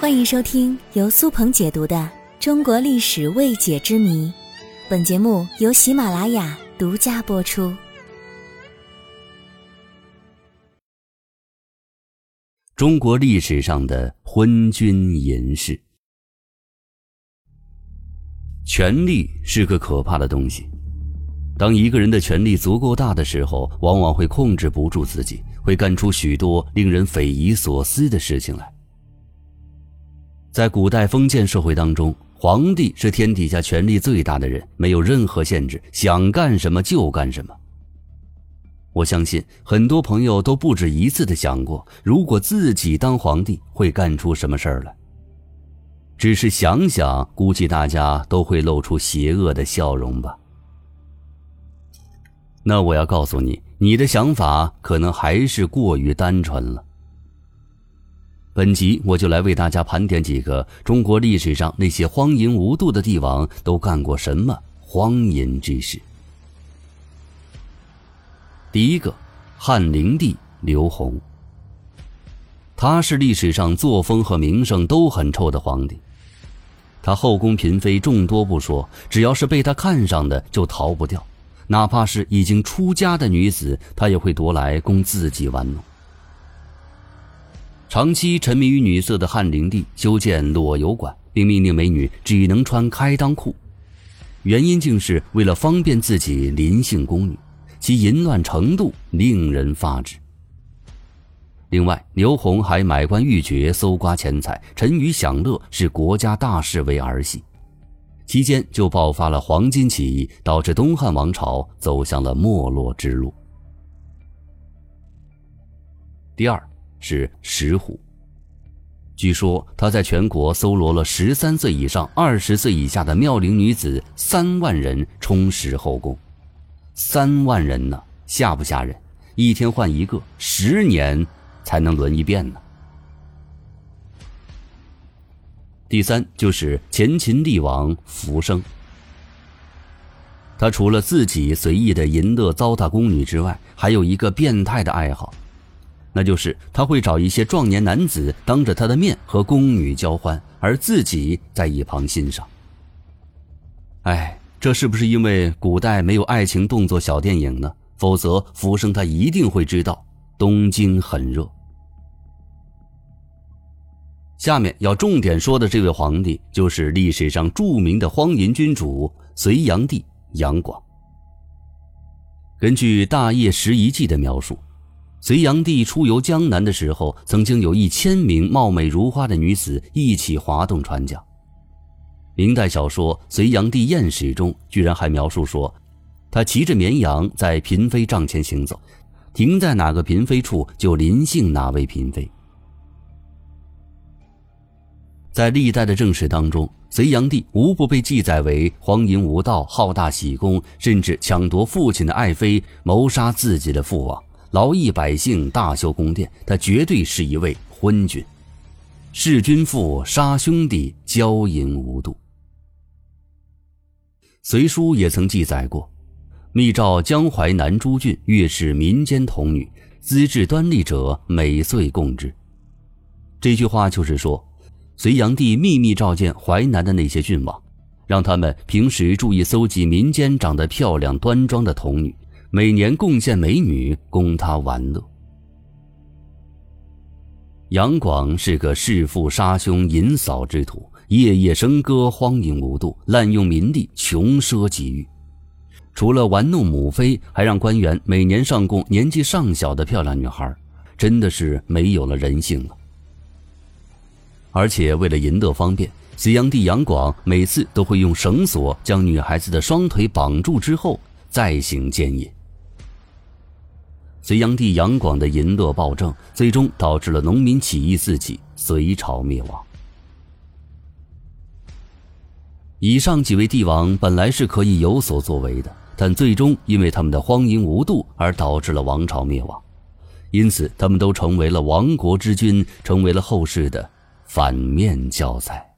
欢迎收听由苏鹏解读的《中国历史未解之谜》，本节目由喜马拉雅独家播出。中国历史上的昏君淫士，权力是个可怕的东西。当一个人的权力足够大的时候，往往会控制不住自己，会干出许多令人匪夷所思的事情来。在古代封建社会当中，皇帝是天底下权力最大的人，没有任何限制，想干什么就干什么。我相信很多朋友都不止一次的想过，如果自己当皇帝会干出什么事儿来。只是想想，估计大家都会露出邪恶的笑容吧。那我要告诉你，你的想法可能还是过于单纯了。本集我就来为大家盘点几个中国历史上那些荒淫无度的帝王都干过什么荒淫之事。第一个，汉灵帝刘宏。他是历史上作风和名声都很臭的皇帝，他后宫嫔妃众多不说，只要是被他看上的就逃不掉，哪怕是已经出家的女子，他也会夺来供自己玩弄。长期沉迷于女色的汉灵帝修建裸游馆，并命令美女只能穿开裆裤，原因竟是为了方便自己临幸宫女，其淫乱程度令人发指。另外，刘宏还买官鬻爵，搜刮钱财，沉鱼享乐，视国家大事为儿戏，期间就爆发了黄巾起义，导致东汉王朝走向了没落之路。第二。是石虎。据说他在全国搜罗了十三岁以上、二十岁以下的妙龄女子三万人，充实后宫。三万人呢，吓不吓人？一天换一个，十年才能轮一遍呢。第三就是前秦帝王福生。他除了自己随意的淫乐糟蹋宫女之外，还有一个变态的爱好。那就是他会找一些壮年男子当着他的面和宫女交欢，而自己在一旁欣赏。哎，这是不是因为古代没有爱情动作小电影呢？否则浮生他一定会知道东京很热。下面要重点说的这位皇帝，就是历史上著名的荒淫君主隋炀帝杨广。根据《大业十遗记》的描述。隋炀帝出游江南的时候，曾经有一千名貌美如花的女子一起划动船桨。明代小说《隋炀帝艳史》中居然还描述说，他骑着绵羊在嫔妃帐前行走，停在哪个嫔妃处就临幸哪位嫔妃。在历代的正史当中，隋炀帝无不被记载为荒淫无道、好大喜功，甚至抢夺父亲的爱妃，谋杀自己的父王。劳役百姓，大修宫殿，他绝对是一位昏君，弑君父，杀兄弟，骄淫无度。《隋书》也曾记载过：“密诏江淮南诸郡，越视民间童女，资质端丽者，每岁供之。”这句话就是说，隋炀帝秘密召见淮南的那些郡王，让他们平时注意搜集民间长得漂亮端庄的童女。每年贡献美女供他玩乐。杨广是个弑父杀兄淫扫之徒，夜夜笙歌，荒淫无度，滥用民力，穷奢极欲。除了玩弄母妃，还让官员每年上供年纪尚小的漂亮女孩，真的是没有了人性了。而且为了淫乐方便，隋炀帝杨广每次都会用绳索将女孩子的双腿绑住之后再行奸淫。隋炀帝杨广的淫乐暴政，最终导致了农民起义四起，隋朝灭亡。以上几位帝王本来是可以有所作为的，但最终因为他们的荒淫无度而导致了王朝灭亡，因此他们都成为了亡国之君，成为了后世的反面教材。